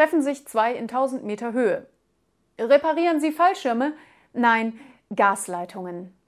treffen sich zwei in 1000 Meter Höhe. Reparieren Sie Fallschirme? Nein, Gasleitungen.